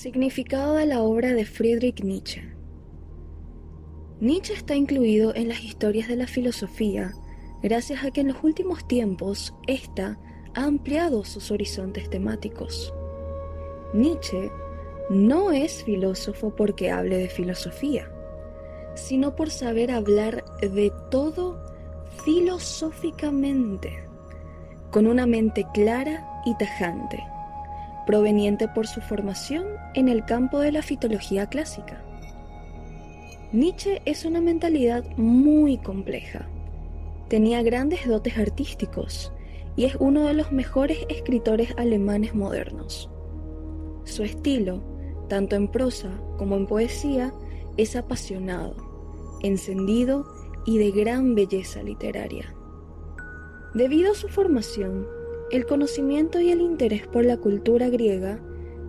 Significado de la obra de Friedrich Nietzsche. Nietzsche está incluido en las historias de la filosofía gracias a que en los últimos tiempos ésta ha ampliado sus horizontes temáticos. Nietzsche no es filósofo porque hable de filosofía, sino por saber hablar de todo filosóficamente, con una mente clara y tajante proveniente por su formación en el campo de la fitología clásica. Nietzsche es una mentalidad muy compleja. Tenía grandes dotes artísticos y es uno de los mejores escritores alemanes modernos. Su estilo, tanto en prosa como en poesía, es apasionado, encendido y de gran belleza literaria. Debido a su formación, el conocimiento y el interés por la cultura griega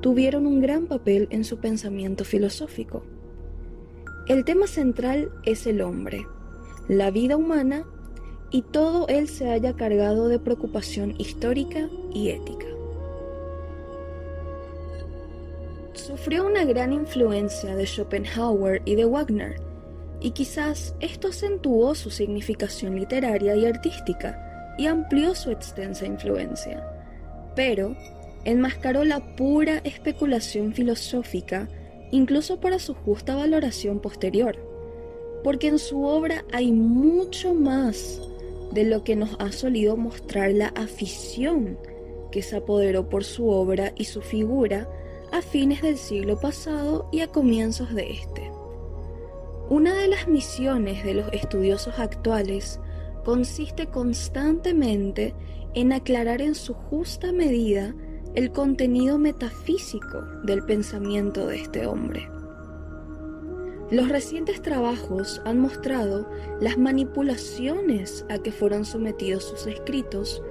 tuvieron un gran papel en su pensamiento filosófico. El tema central es el hombre, la vida humana y todo él se haya cargado de preocupación histórica y ética. Sufrió una gran influencia de Schopenhauer y de Wagner, y quizás esto acentuó su significación literaria y artística, y amplió su extensa influencia, pero enmascaró la pura especulación filosófica incluso para su justa valoración posterior, porque en su obra hay mucho más de lo que nos ha solido mostrar la afición que se apoderó por su obra y su figura a fines del siglo pasado y a comienzos de este. Una de las misiones de los estudiosos actuales consiste constantemente en aclarar en su justa medida el contenido metafísico del pensamiento de este hombre. Los recientes trabajos han mostrado las manipulaciones a que fueron sometidos sus escritos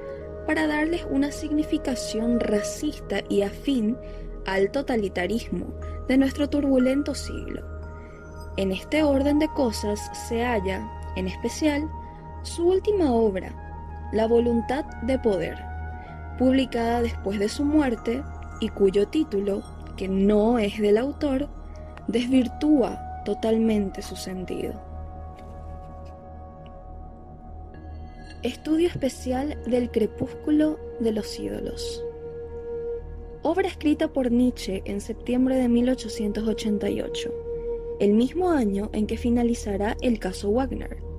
para darles una significación racista y afín al totalitarismo de nuestro turbulento siglo. En este orden de cosas se halla, en especial, su última obra, La voluntad de poder, publicada después de su muerte y cuyo título, que no es del autor, desvirtúa totalmente su sentido. Estudio especial del crepúsculo de los ídolos. Obra escrita por Nietzsche en septiembre de 1888, el mismo año en que finalizará el caso Wagner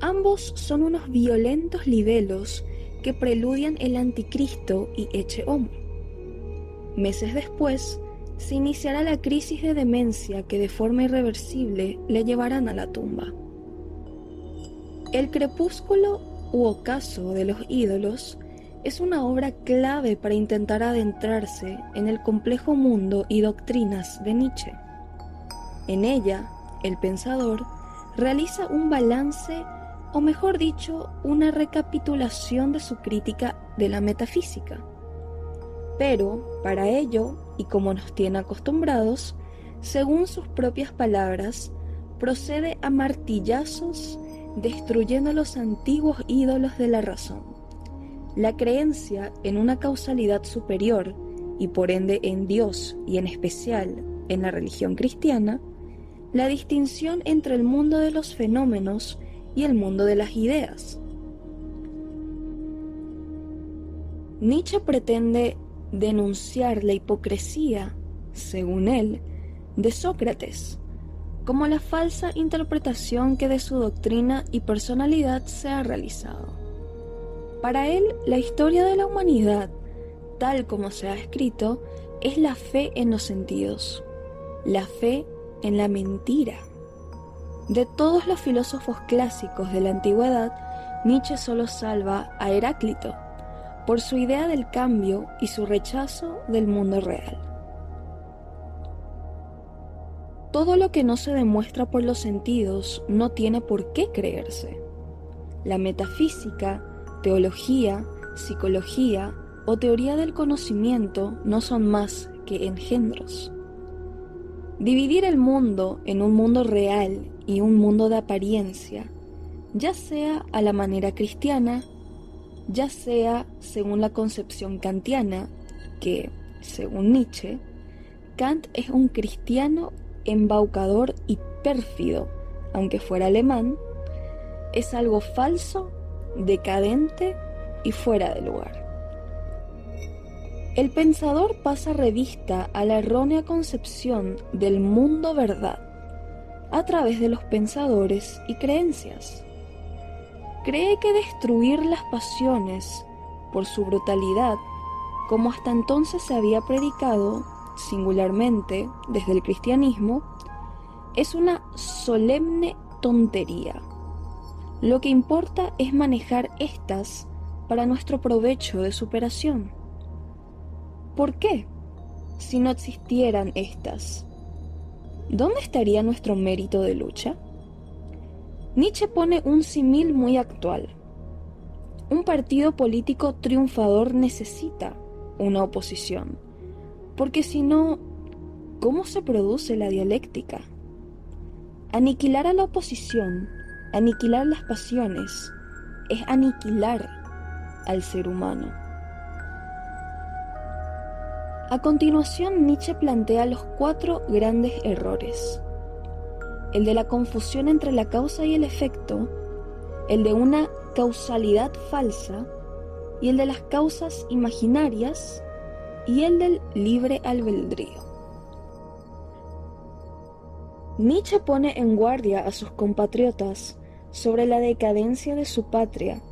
Ambos son unos violentos libelos que preludian el anticristo y Eche Homo. Meses después, se iniciará la crisis de demencia que de forma irreversible le llevarán a la tumba. El crepúsculo u ocaso de los ídolos es una obra clave para intentar adentrarse en el complejo mundo y doctrinas de Nietzsche. En ella, el pensador realiza un balance o mejor dicho, una recapitulación de su crítica de la metafísica. Pero, para ello, y como nos tiene acostumbrados, según sus propias palabras, procede a martillazos destruyendo los antiguos ídolos de la razón. La creencia en una causalidad superior, y por ende en Dios y en especial en la religión cristiana, la distinción entre el mundo de los fenómenos y el mundo de las ideas. Nietzsche pretende denunciar la hipocresía, según él, de Sócrates, como la falsa interpretación que de su doctrina y personalidad se ha realizado. Para él, la historia de la humanidad, tal como se ha escrito, es la fe en los sentidos, la fe en la mentira. De todos los filósofos clásicos de la antigüedad, Nietzsche solo salva a Heráclito por su idea del cambio y su rechazo del mundo real. Todo lo que no se demuestra por los sentidos no tiene por qué creerse. La metafísica, teología, psicología o teoría del conocimiento no son más que engendros. Dividir el mundo en un mundo real y un mundo de apariencia, ya sea a la manera cristiana, ya sea según la concepción kantiana, que, según Nietzsche, Kant es un cristiano embaucador y pérfido, aunque fuera alemán, es algo falso, decadente y fuera de lugar. El pensador pasa revista a la errónea concepción del mundo verdad a través de los pensadores y creencias. Cree que destruir las pasiones por su brutalidad, como hasta entonces se había predicado singularmente desde el cristianismo, es una solemne tontería. Lo que importa es manejar estas para nuestro provecho de superación. ¿Por qué? Si no existieran estas, ¿dónde estaría nuestro mérito de lucha? Nietzsche pone un símil muy actual. Un partido político triunfador necesita una oposición, porque si no, ¿cómo se produce la dialéctica? Aniquilar a la oposición, aniquilar las pasiones, es aniquilar al ser humano. A continuación, Nietzsche plantea los cuatro grandes errores. El de la confusión entre la causa y el efecto, el de una causalidad falsa y el de las causas imaginarias y el del libre albedrío. Nietzsche pone en guardia a sus compatriotas sobre la decadencia de su patria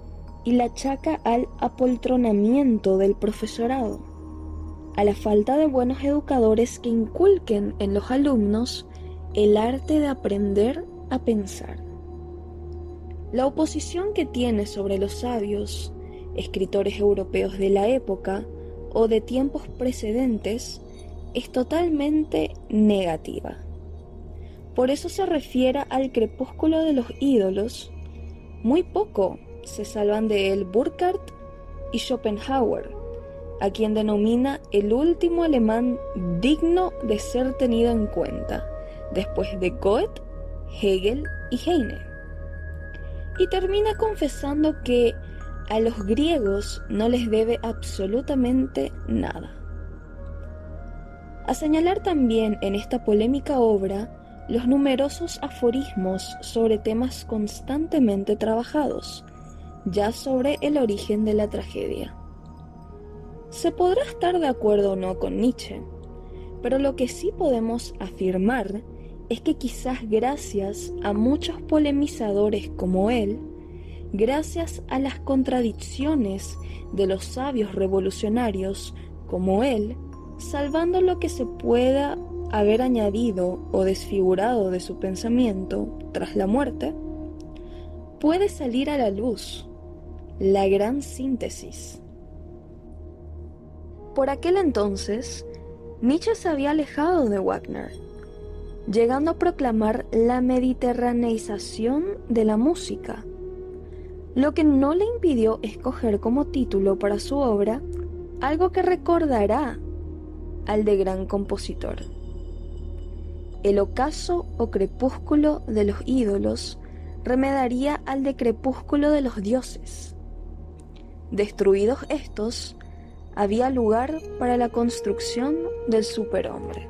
y la achaca al apoltronamiento del profesorado a la falta de buenos educadores que inculquen en los alumnos el arte de aprender a pensar. La oposición que tiene sobre los sabios, escritores europeos de la época o de tiempos precedentes, es totalmente negativa. Por eso se refiere al crepúsculo de los ídolos, muy poco se salvan de él Burkhardt y Schopenhauer, a quien denomina el último alemán digno de ser tenido en cuenta, después de Goethe, Hegel y Heine. Y termina confesando que a los griegos no les debe absolutamente nada. A señalar también en esta polémica obra los numerosos aforismos sobre temas constantemente trabajados, ya sobre el origen de la tragedia. Se podrá estar de acuerdo o no con Nietzsche, pero lo que sí podemos afirmar es que quizás gracias a muchos polemizadores como él, gracias a las contradicciones de los sabios revolucionarios como él, salvando lo que se pueda haber añadido o desfigurado de su pensamiento tras la muerte, puede salir a la luz la gran síntesis por aquel entonces, Nietzsche se había alejado de Wagner, llegando a proclamar la mediterraneización de la música, lo que no le impidió escoger como título para su obra algo que recordará al de gran compositor. El ocaso o crepúsculo de los ídolos remedaría al de crepúsculo de los dioses. Destruidos estos, había lugar para la construcción del superhombre.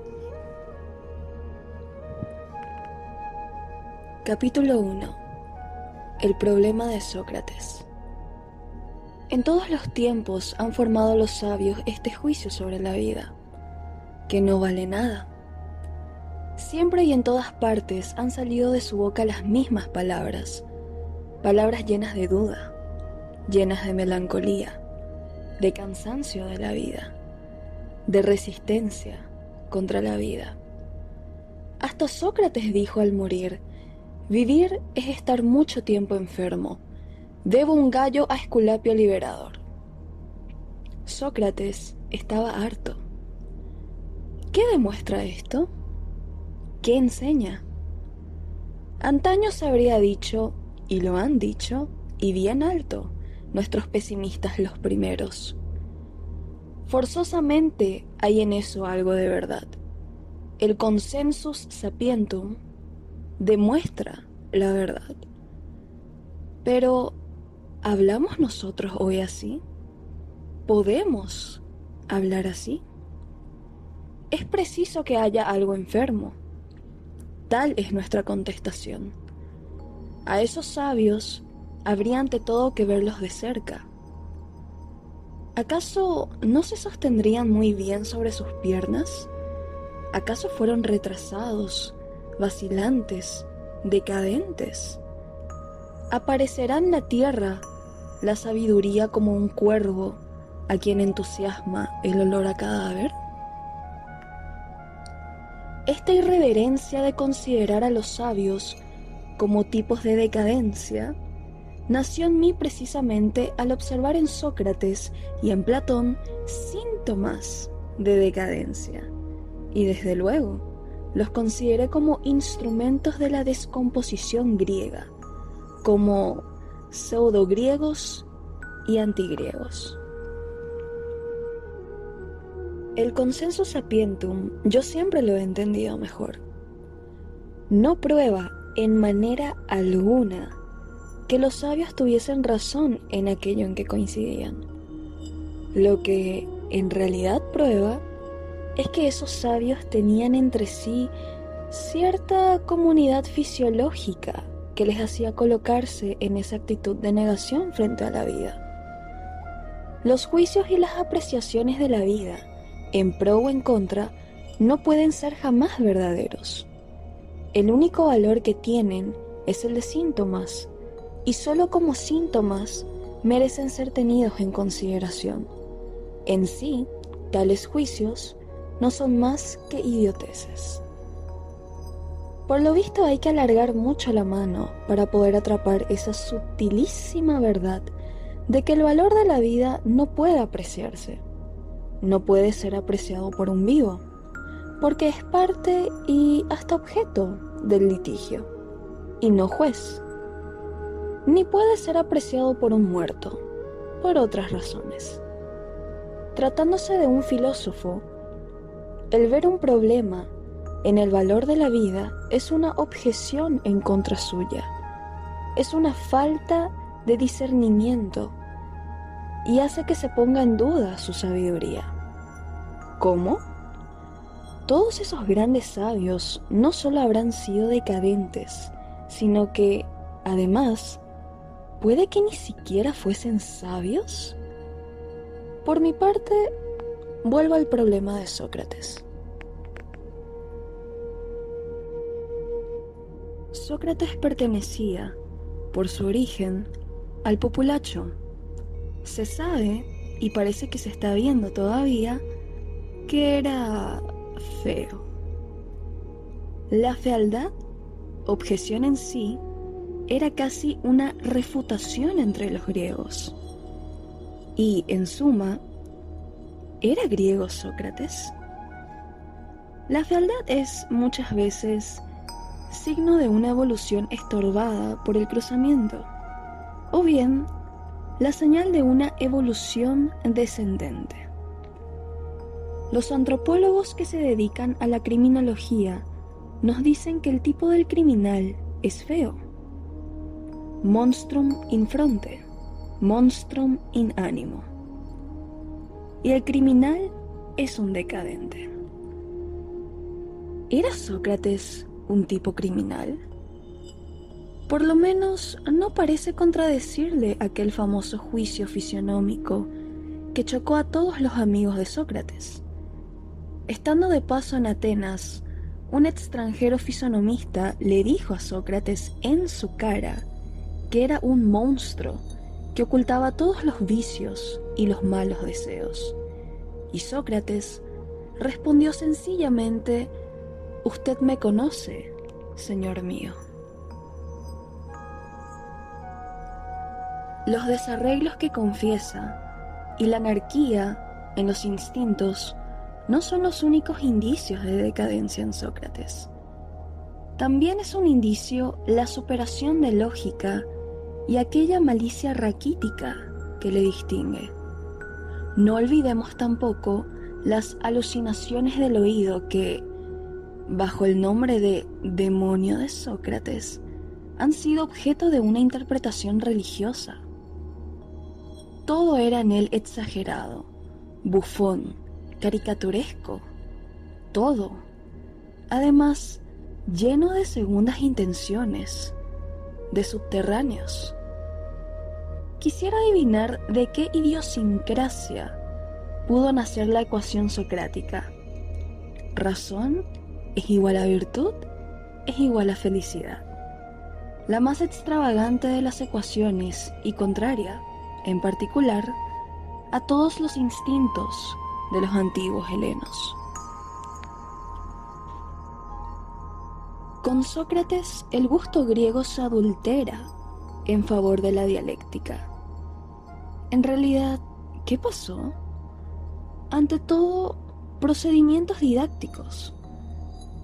Capítulo 1 El problema de Sócrates En todos los tiempos han formado los sabios este juicio sobre la vida, que no vale nada. Siempre y en todas partes han salido de su boca las mismas palabras, palabras llenas de duda, llenas de melancolía de cansancio de la vida, de resistencia contra la vida. Hasta Sócrates dijo al morir, vivir es estar mucho tiempo enfermo, debo un gallo a Esculapio liberador. Sócrates estaba harto. ¿Qué demuestra esto? ¿Qué enseña? Antaño se habría dicho, y lo han dicho, y bien alto, nuestros pesimistas los primeros. Forzosamente hay en eso algo de verdad. El consensus sapientum demuestra la verdad. Pero, ¿hablamos nosotros hoy así? ¿Podemos hablar así? es preciso que haya algo enfermo. Tal es nuestra contestación. A esos sabios habría ante todo que verlos de cerca. ¿Acaso no se sostendrían muy bien sobre sus piernas? ¿Acaso fueron retrasados, vacilantes, decadentes? ¿Aparecerá en la tierra la sabiduría como un cuervo a quien entusiasma el olor a cadáver? Esta irreverencia de considerar a los sabios como tipos de decadencia nació en mí precisamente al observar en Sócrates y en Platón síntomas de decadencia. Y desde luego, los consideré como instrumentos de la descomposición griega, como pseudo-griegos y antigriegos. El consenso sapientum yo siempre lo he entendido mejor. No prueba en manera alguna que los sabios tuviesen razón en aquello en que coincidían. Lo que en realidad prueba es que esos sabios tenían entre sí cierta comunidad fisiológica que les hacía colocarse en esa actitud de negación frente a la vida. Los juicios y las apreciaciones de la vida, en pro o en contra, no pueden ser jamás verdaderos. El único valor que tienen es el de síntomas, y solo como síntomas merecen ser tenidos en consideración. En sí, tales juicios no son más que idioteces. Por lo visto hay que alargar mucho la mano para poder atrapar esa sutilísima verdad de que el valor de la vida no puede apreciarse, no puede ser apreciado por un vivo, porque es parte y hasta objeto del litigio, y no juez, ni puede ser apreciado por un muerto, por otras razones. Tratándose de un filósofo, el ver un problema en el valor de la vida es una objeción en contra suya, es una falta de discernimiento y hace que se ponga en duda su sabiduría. ¿Cómo? Todos esos grandes sabios no solo habrán sido decadentes, sino que, además, puede que ni siquiera fuesen sabios. Por mi parte, vuelvo al problema de Sócrates. Sócrates pertenecía, por su origen, al populacho. Se sabe, y parece que se está viendo todavía, que era feo. La fealdad, objeción en sí, era casi una refutación entre los griegos. Y, en suma, ¿era griego Sócrates? La fealdad es muchas veces signo de una evolución estorbada por el cruzamiento, o bien la señal de una evolución descendente. Los antropólogos que se dedican a la criminología nos dicen que el tipo del criminal es feo. Monstrum in fronte, monstrum in animo. Y el criminal es un decadente. ¿Era Sócrates un tipo criminal? Por lo menos no parece contradecirle aquel famoso juicio fisionómico que chocó a todos los amigos de Sócrates. Estando de paso en Atenas, un extranjero fisonomista le dijo a Sócrates en su cara era un monstruo que ocultaba todos los vicios y los malos deseos. Y Sócrates respondió sencillamente Usted me conoce, Señor mío. Los desarreglos que confiesa y la anarquía en los instintos no son los únicos indicios de decadencia en Sócrates. También es un indicio la superación de lógica y aquella malicia raquítica que le distingue. No olvidemos tampoco las alucinaciones del oído que, bajo el nombre de demonio de Sócrates, han sido objeto de una interpretación religiosa. Todo era en él exagerado, bufón, caricaturesco. todo. Además, lleno de segundas intenciones, de subterráneos. Quisiera adivinar de qué idiosincrasia pudo nacer la ecuación socrática. Razón es igual a virtud es igual a felicidad. La más extravagante de las ecuaciones y contraria, en particular, a todos los instintos de los antiguos helenos. Con Sócrates el gusto griego se adultera en favor de la dialéctica. En realidad, ¿qué pasó? Ante todo, procedimientos didácticos,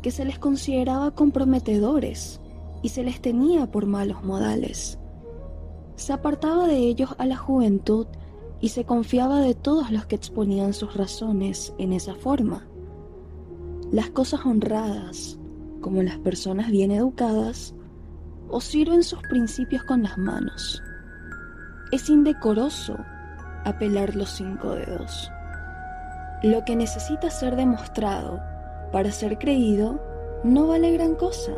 que se les consideraba comprometedores y se les tenía por malos modales. Se apartaba de ellos a la juventud y se confiaba de todos los que exponían sus razones en esa forma. Las cosas honradas, como las personas bien educadas, o sirven sus principios con las manos. Es indecoroso apelar los cinco dedos. Lo que necesita ser demostrado para ser creído no vale gran cosa.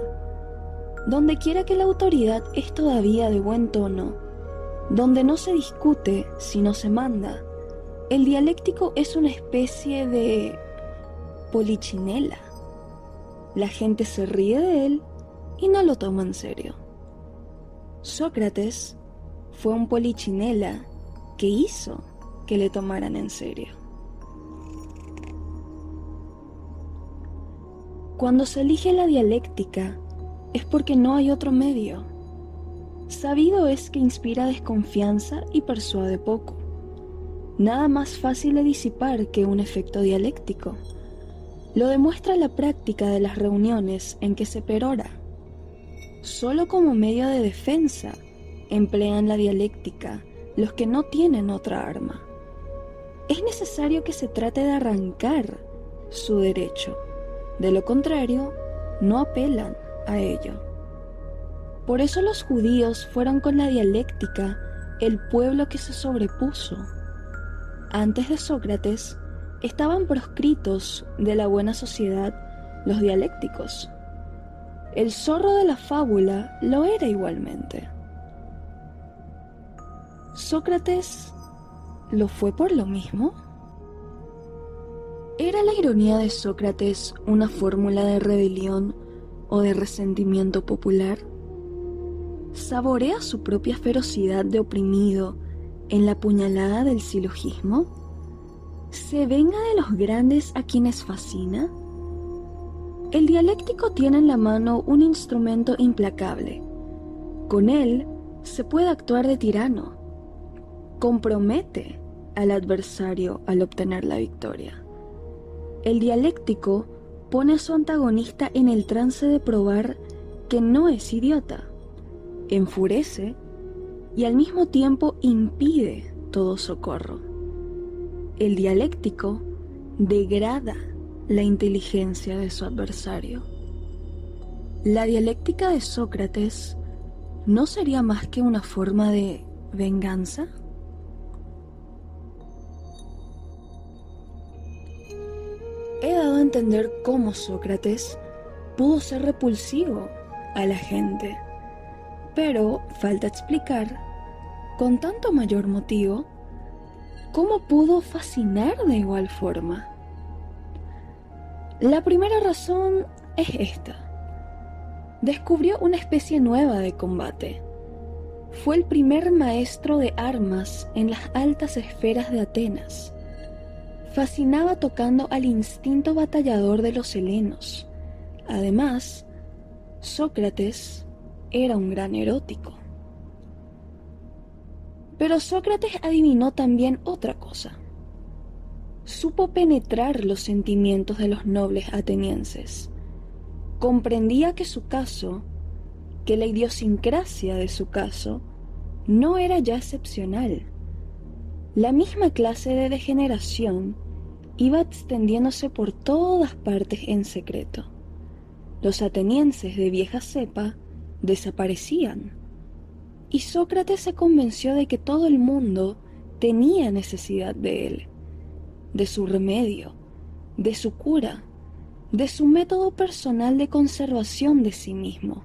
Donde quiera que la autoridad es todavía de buen tono, donde no se discute sino se manda, el dialéctico es una especie de polichinela. La gente se ríe de él y no lo toma en serio. Sócrates fue un polichinela que hizo que le tomaran en serio. Cuando se elige la dialéctica es porque no hay otro medio. Sabido es que inspira desconfianza y persuade poco. Nada más fácil de disipar que un efecto dialéctico. Lo demuestra la práctica de las reuniones en que se perora. Solo como medio de defensa emplean la dialéctica los que no tienen otra arma. Es necesario que se trate de arrancar su derecho. De lo contrario, no apelan a ello. Por eso los judíos fueron con la dialéctica el pueblo que se sobrepuso. Antes de Sócrates, estaban proscritos de la buena sociedad los dialécticos. El zorro de la fábula lo era igualmente. ¿Sócrates lo fue por lo mismo? ¿Era la ironía de Sócrates una fórmula de rebelión o de resentimiento popular? ¿Saborea su propia ferocidad de oprimido en la puñalada del silogismo? ¿Se venga de los grandes a quienes fascina? El dialéctico tiene en la mano un instrumento implacable. Con él se puede actuar de tirano. Compromete al adversario al obtener la victoria. El dialéctico pone a su antagonista en el trance de probar que no es idiota. Enfurece y al mismo tiempo impide todo socorro el dialéctico degrada la inteligencia de su adversario. La dialéctica de Sócrates no sería más que una forma de venganza? He dado a entender cómo Sócrates pudo ser repulsivo a la gente, pero falta explicar, con tanto mayor motivo, ¿cómo pudo fascinar de igual forma? La primera razón es esta. Descubrió una especie nueva de combate. Fue el primer maestro de armas en las altas esferas de Atenas. Fascinaba tocando al instinto batallador de los helenos. Además, Sócrates era un gran erótico. Pero Sócrates adivinó también otra cosa. Supo penetrar los sentimientos de los nobles atenienses. Comprendía que su caso, que la idiosincrasia de su caso, no era ya excepcional. La misma clase de degeneración iba extendiéndose por todas partes en secreto. Los atenienses de vieja cepa desaparecían y Sócrates se convenció de que todo el mundo tenía necesidad de él, de su remedio, de su cura, de su método personal de conservación de sí mismo.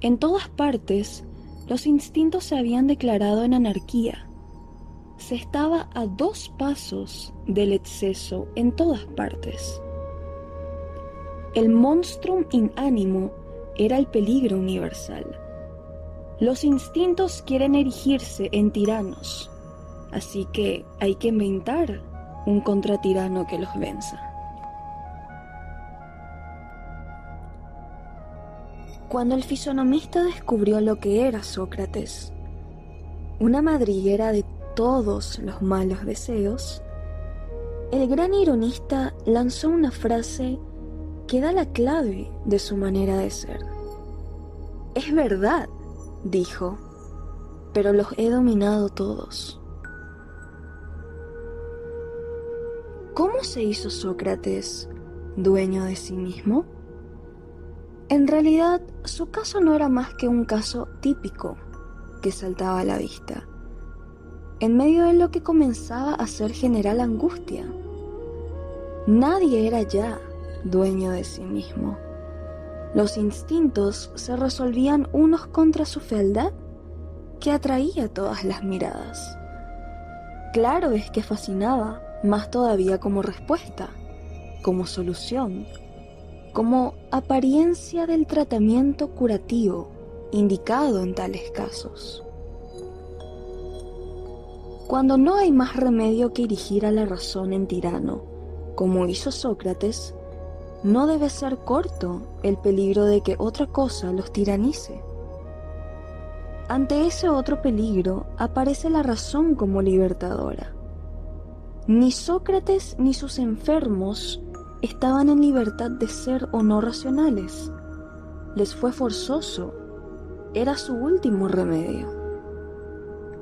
En todas partes, los instintos se habían declarado en anarquía. Se estaba a dos pasos del exceso en todas partes. El monstrum in animo era el peligro universal. Los instintos quieren erigirse en tiranos, así que hay que inventar un contratirano que los venza. Cuando el fisonomista descubrió lo que era Sócrates, una madriguera de todos los malos deseos, el gran ironista lanzó una frase que da la clave de su manera de ser. Es verdad, dijo, pero los he dominado todos. ¿Cómo se hizo Sócrates dueño de sí mismo? En realidad, su caso no era más que un caso típico que saltaba a la vista, en medio de lo que comenzaba a ser general angustia. Nadie era ya dueño de sí mismo. Los instintos se resolvían unos contra su fealdad que atraía todas las miradas. Claro es que fascinaba, más todavía como respuesta, como solución, como apariencia del tratamiento curativo indicado en tales casos. Cuando no hay más remedio que dirigir a la razón en tirano, como hizo Sócrates, no debe ser corto el peligro de que otra cosa los tiranice. Ante ese otro peligro aparece la razón como libertadora. Ni Sócrates ni sus enfermos estaban en libertad de ser o no racionales. Les fue forzoso. Era su último remedio.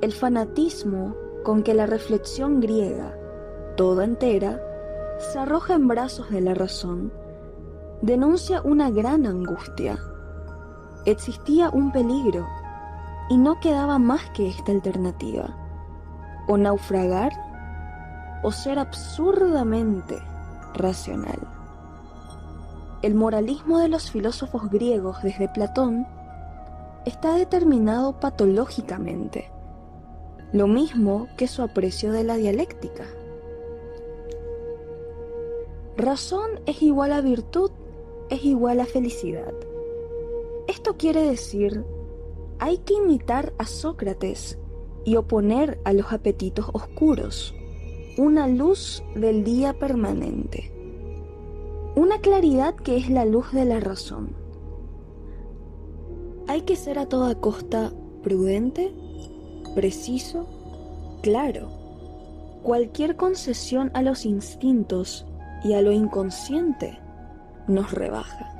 El fanatismo con que la reflexión griega, toda entera, se arroja en brazos de la razón, denuncia una gran angustia. Existía un peligro y no quedaba más que esta alternativa, o naufragar o ser absurdamente racional. El moralismo de los filósofos griegos desde Platón está determinado patológicamente, lo mismo que su aprecio de la dialéctica. Razón es igual a virtud es igual a felicidad. Esto quiere decir, hay que imitar a Sócrates y oponer a los apetitos oscuros una luz del día permanente, una claridad que es la luz de la razón. Hay que ser a toda costa prudente, preciso, claro. Cualquier concesión a los instintos y a lo inconsciente nos rebaja.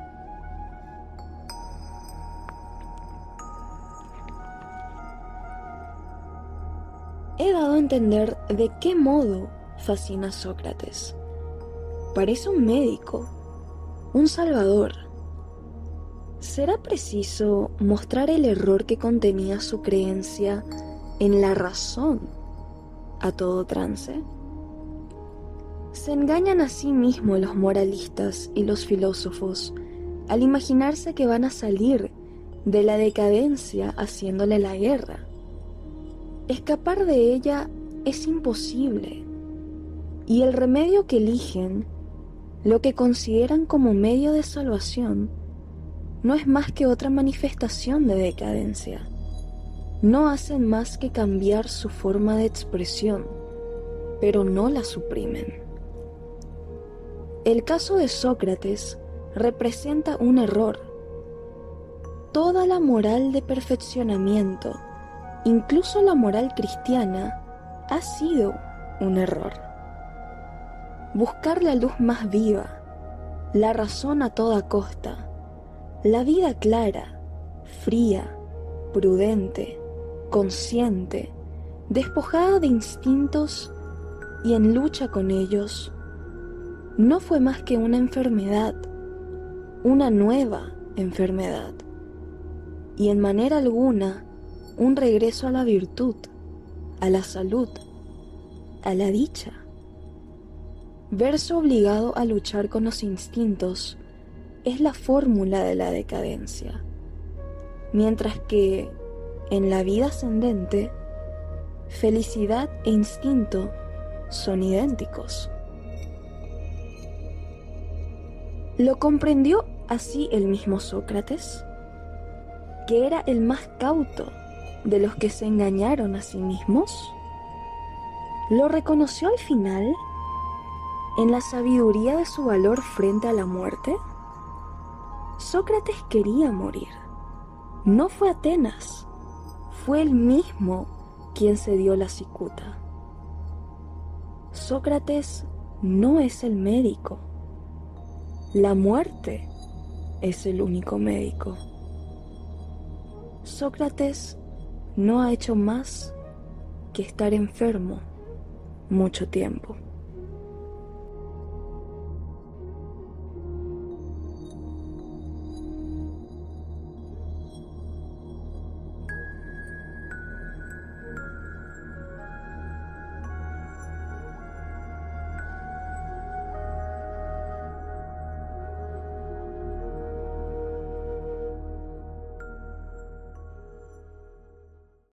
He dado a entender de qué modo fascina Sócrates. Parece un médico, un salvador. ¿Será preciso mostrar el error que contenía su creencia en la razón a todo trance? Se engañan a sí mismos los moralistas y los filósofos al imaginarse que van a salir de la decadencia haciéndole la guerra. Escapar de ella es imposible y el remedio que eligen, lo que consideran como medio de salvación, no es más que otra manifestación de decadencia. No hacen más que cambiar su forma de expresión, pero no la suprimen. El caso de Sócrates representa un error. Toda la moral de perfeccionamiento, incluso la moral cristiana, ha sido un error. Buscar la luz más viva, la razón a toda costa, la vida clara, fría, prudente, consciente, despojada de instintos y en lucha con ellos, no fue más que una enfermedad, una nueva enfermedad, y en manera alguna un regreso a la virtud, a la salud, a la dicha. verse obligado a luchar con los instintos es la fórmula de la decadencia, mientras que en la vida ascendente, felicidad e instinto son idénticos. ¿Lo comprendió así el mismo Sócrates? Que era el más cauto de los que se engañaron a sí mismos? ¿Lo reconoció al final en la sabiduría de su valor frente a la muerte? Sócrates quería morir. No fue Atenas, fue él mismo quien se dio la cicuta. Sócrates no es el médico. La muerte es el único médico. Sócrates no ha hecho más que estar enfermo mucho tiempo.